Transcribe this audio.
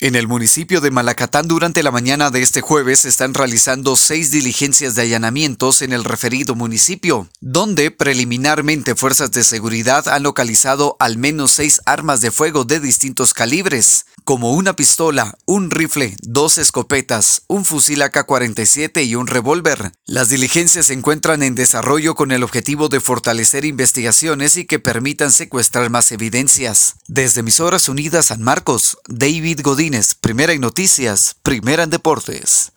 En el municipio de Malacatán durante la mañana de este jueves se están realizando seis diligencias de allanamientos en el referido municipio, donde preliminarmente fuerzas de seguridad han localizado al menos seis armas de fuego de distintos calibres, como una pistola, un rifle, dos escopetas, un fusil AK-47 y un revólver. Las diligencias se encuentran en desarrollo con el objetivo de fortalecer investigaciones y que permitan secuestrar más evidencias. Desde Emisoras Unidas San Marcos, David Godínez, Primera en Noticias, Primera en Deportes.